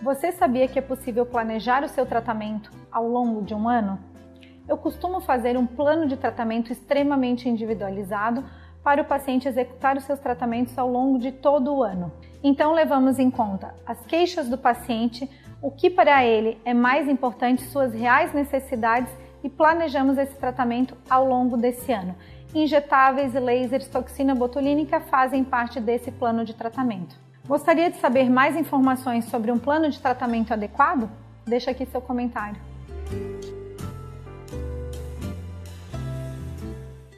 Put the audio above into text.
Você sabia que é possível planejar o seu tratamento ao longo de um ano? Eu costumo fazer um plano de tratamento extremamente individualizado para o paciente executar os seus tratamentos ao longo de todo o ano. Então, levamos em conta as queixas do paciente, o que para ele é mais importante, suas reais necessidades e planejamos esse tratamento ao longo desse ano. Injetáveis lasers toxina botulínica fazem parte desse plano de tratamento. Gostaria de saber mais informações sobre um plano de tratamento adequado? Deixa aqui seu comentário.